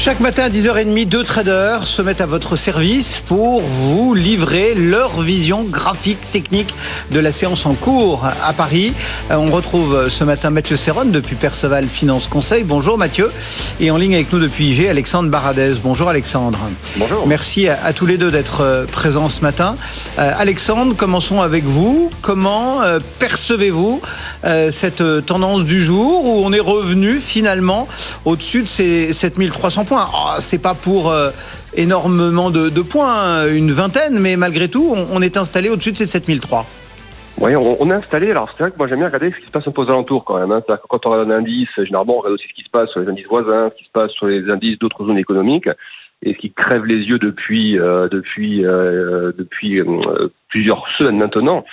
Chaque matin à 10h30, deux traders se mettent à votre service pour vous livrer leur vision graphique, technique de la séance en cours à Paris. Euh, on retrouve ce matin Mathieu Serron depuis Perceval Finance Conseil. Bonjour Mathieu. Et en ligne avec nous depuis IG, Alexandre Baradez. Bonjour Alexandre. Bonjour. Merci à, tous les deux d'être euh, présents ce matin. Euh, Alexandre, commençons avec vous. Comment percevez-vous cette tendance du jour où on est revenu finalement au-dessus de ces 7300 points oh, C'est pas pour énormément de, points, hein, une vingtaine, mais malgré tout, on, est installé au-dessus de ces 7003. Oui, on, est installé. Alors, c'est vrai que moi, j'aime bien regarder ce qui se passe un peu aux alentours quand même. Hein. Que quand on regarde un indice, généralement, on regarde aussi ce qui se passe sur les indices voisins, ce qui se passe sur les indices d'autres zones économiques. Et ce qui crève les yeux depuis, euh, depuis, euh, depuis euh, plusieurs semaines maintenant,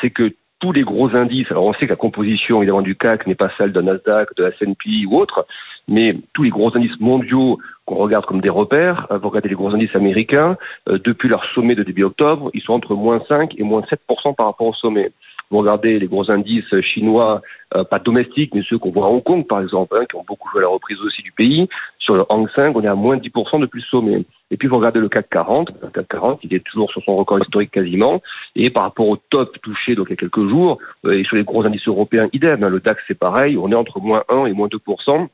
c'est que tous les gros indices, alors on sait que la composition évidemment du CAC n'est pas celle d'un Nasdaq, de la S&P ou autre, mais tous les gros indices mondiaux qu'on regarde comme des repères, euh, vous regardez les gros indices américains, euh, depuis leur sommet de début octobre, ils sont entre moins 5 et moins 7% par rapport au sommet. Vous regardez les gros indices chinois, euh, pas domestiques, mais ceux qu'on voit à Hong Kong, par exemple, hein, qui ont beaucoup joué à la reprise aussi du pays. Sur le Hang Seng, on est à moins 10% depuis le sommet. Et puis, vous regardez le CAC 40. Le CAC 40, il est toujours sur son record historique quasiment. Et par rapport au top touché donc il y a quelques jours, et sur les gros indices européens, idem. Hein, le DAX, c'est pareil. On est entre moins 1 et moins 2%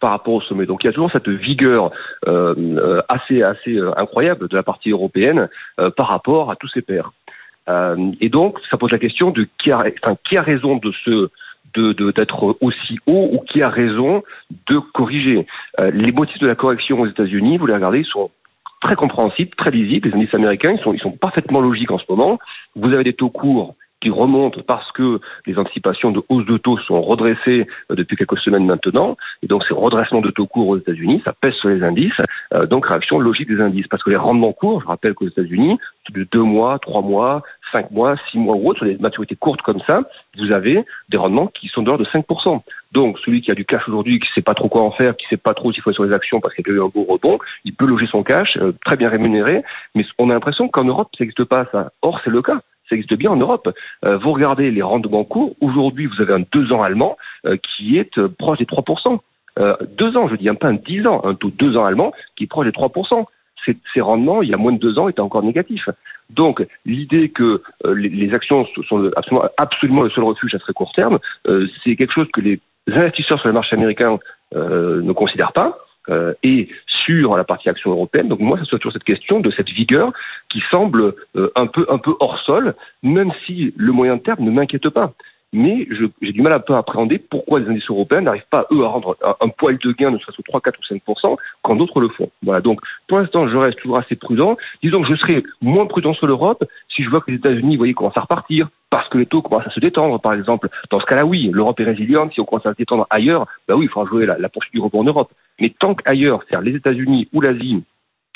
par rapport au sommet. Donc il y a toujours cette vigueur euh, euh assez assez euh, incroyable de la partie européenne par rapport à tous ses pairs. et donc ça pose la question de qui a, qui a raison de ce de d'être aussi haut ou qui a raison de corriger. les motifs de la correction aux États-Unis, vous les regardez, ils sont très compréhensibles, très lisibles. Les indices américains, ils sont, ils sont parfaitement logiques en ce moment. Vous avez des taux courts qui remonte parce que les anticipations de hausse de taux sont redressées euh, depuis quelques semaines maintenant. Et donc, ces redressements de taux courts aux États-Unis, ça pèse sur les indices. Euh, donc, réaction logique des indices. Parce que les rendements courts, je rappelle qu'aux États-Unis, de deux mois, trois mois, cinq mois, six mois ou autre, sur des maturités courtes comme ça, vous avez des rendements qui sont dehors de 5%. Donc, celui qui a du cash aujourd'hui, qui sait pas trop quoi en faire, qui sait pas trop s'il faut être sur les actions parce qu'il a eu un beau rebond, il peut loger son cash, euh, très bien rémunéré. Mais on a l'impression qu'en Europe, ça n'existe pas, ça. Or, c'est le cas ça existe bien en Europe. Euh, vous regardez les rendements courts, aujourd'hui vous avez un 2 ans allemand euh, qui est euh, proche des 3%. deux ans, je dis, un pas un 10 ans, un taux 2 ans allemand qui est proche des 3%. Ces, ces rendements, il y a moins de deux ans, étaient encore négatifs. Donc, l'idée que les, les, actions sont absolument, absolument, le seul refuge à très court terme, c'est quelque chose que les investisseurs sur le marché américain ne considèrent pas. et sur la partie action européenne. Donc moi, ça soit toujours cette question de cette vigueur qui semble euh, un peu un peu hors sol, même si le moyen terme ne m'inquiète pas. Mais j'ai du mal à peu appréhender pourquoi les indices européens n'arrivent pas, eux, à rendre un, poil de gain, ne serait-ce que 3, 4 ou 5% quand d'autres le font. Voilà, donc pour l'instant, je reste toujours assez prudent. Disons que je serai moins prudent sur l'Europe si je vois que les États-Unis, vous voyez, commencent à repartir, parce que les taux commencent à se détendre, par exemple. Dans ce cas-là, oui, l'Europe est résiliente. Si on commence à se détendre ailleurs, bah oui, il faudra jouer la, la poursuite du rebond en Europe. Mais tant qu'ailleurs, c'est-à-dire les États-Unis ou l'Asie,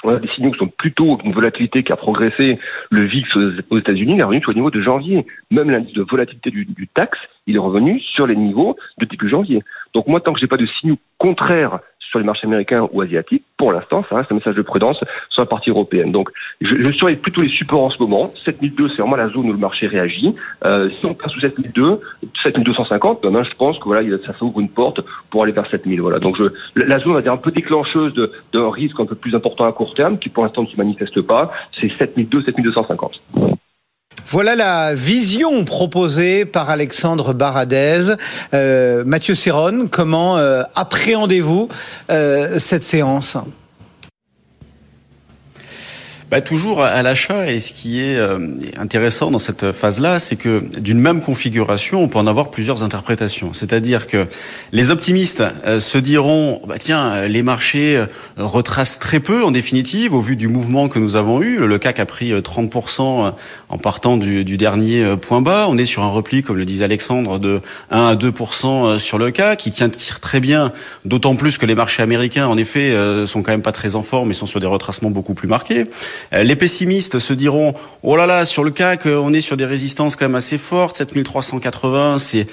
on a des signaux qui sont plutôt une volatilité qui a progressé, le VIX aux États-Unis, est revenu au niveau de janvier. Même l'indice de volatilité du, du, taxe, il est revenu sur les niveaux de début janvier. Donc moi, tant que j'ai pas de signaux contraires sur les marchés américains ou asiatiques, pour l'instant, ça reste un message de prudence sur la partie européenne. Donc, je, je surveille plutôt les supports en ce moment. 7002, c'est vraiment la zone où le marché réagit. Euh, si on passe sous 7002, 7250, ben, je pense que voilà, ça s'ouvre une porte pour aller vers 7000. Voilà. Donc, je, la zone va dire un peu déclencheuse d'un risque un peu plus important à court terme, qui pour l'instant ne se manifeste pas. C'est 7002, 7250. Voilà la vision proposée par Alexandre Baradez. Euh, Mathieu Serron, comment euh, appréhendez-vous euh, cette séance? Bah, toujours à l'achat. Et ce qui est intéressant dans cette phase-là, c'est que d'une même configuration, on peut en avoir plusieurs interprétations. C'est-à-dire que les optimistes se diront, bah, tiens, les marchés retracent très peu en définitive au vu du mouvement que nous avons eu. Le CAC a pris 30% en partant du, du, dernier point bas. On est sur un repli, comme le disait Alexandre, de 1 à 2% sur le CAC, qui tient très bien, d'autant plus que les marchés américains, en effet, sont quand même pas très en forme et sont sur des retracements beaucoup plus marqués. Les pessimistes se diront, oh là là, sur le CAC, on est sur des résistances quand même assez fortes, 7380, c'est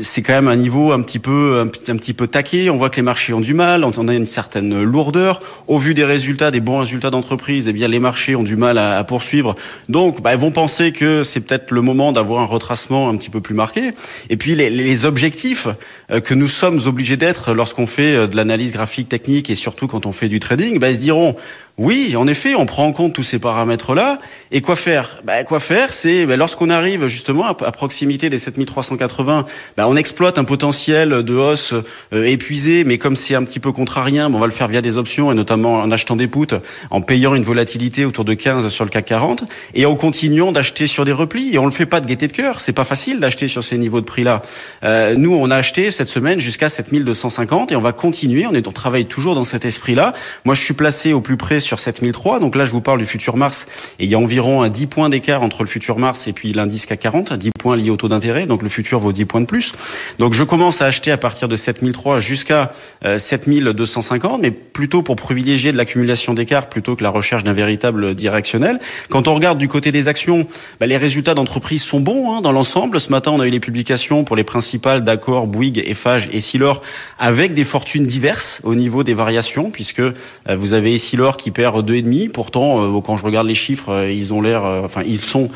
c'est quand même un niveau un petit peu un, petit peu taqué. On voit que les marchés ont du mal, on a une certaine lourdeur. Au vu des résultats, des bons résultats d'entreprise, eh bien les marchés ont du mal à, à poursuivre. Donc, bah, ils vont penser que c'est peut-être le moment d'avoir un retracement un petit peu plus marqué. Et puis les, objectifs euh, que nous sommes obligés d'être lorsqu'on fait euh, de l'analyse graphique technique et surtout quand on fait du trading, bah, ils se diront oui, en effet, on prend en compte tous ces paramètres-là. Et quoi faire? Bah, Quoi faire? C'est bah, lorsqu'on arrive justement à, proximité des 7380, bah, on exploite un potentiel de hausse euh, épuisé, mais comme c'est un petit peu contrarien, on va le faire via des options et notamment en achetant des puts, en payant une volatilité autour de 15 sur le CAC 40 et en continuant d'acheter sur des replis. Et on le fait pas de gaieté de cœur. C'est pas facile d'acheter sur ces niveaux de prix-là. Euh, nous, on a acheté cette semaine jusqu'à 7250 et on va continuer. On est, on travaille toujours dans cet esprit-là. Moi, je suis placé au plus près sur 7003. Donc là, je vous parle du futur Mars et il y a environ un 10 points d'écart entre le futur Mars et puis l'indice CAC 40, 10 points liés au taux d'intérêt. Donc le futur vaut 10 points de plus. Donc je commence à acheter à partir de 7003 jusqu'à 7250, euh, mais plutôt pour privilégier de l'accumulation d'écart plutôt que la recherche d'un véritable directionnel. Quand on regarde du côté des actions, bah, les résultats d'entreprise sont bons hein, dans l'ensemble. Ce matin, on a eu les publications pour les principales d'accord, Bouygues, Eiffage et Silor, avec des fortunes diverses au niveau des variations, puisque euh, vous avez Essilor qui perd deux et demi. Pourtant, euh, quand je regarde les chiffres, euh, ils ont l'air, enfin, ils sont,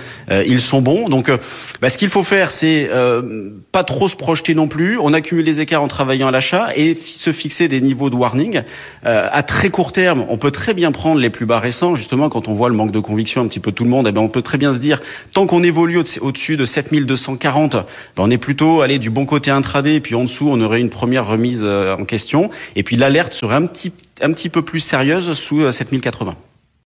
ils sont bons. Donc, bah, ce qu'il faut faire, c'est pas trop se projeter non plus. On accumule les écarts en travaillant à l'achat et se fixer des niveaux de warning. à très court terme, on peut très bien prendre les plus bas récents. Justement, quand on voit le manque de conviction un petit peu tout le monde, eh ben, on peut très bien se dire, tant qu'on évolue au-dessus de 7240, ben, on est plutôt allé du bon côté intraday, puis en dessous, on aurait une première remise en question. Et puis l'alerte serait un petit un petit peu plus sérieuse sous 7080. Euh,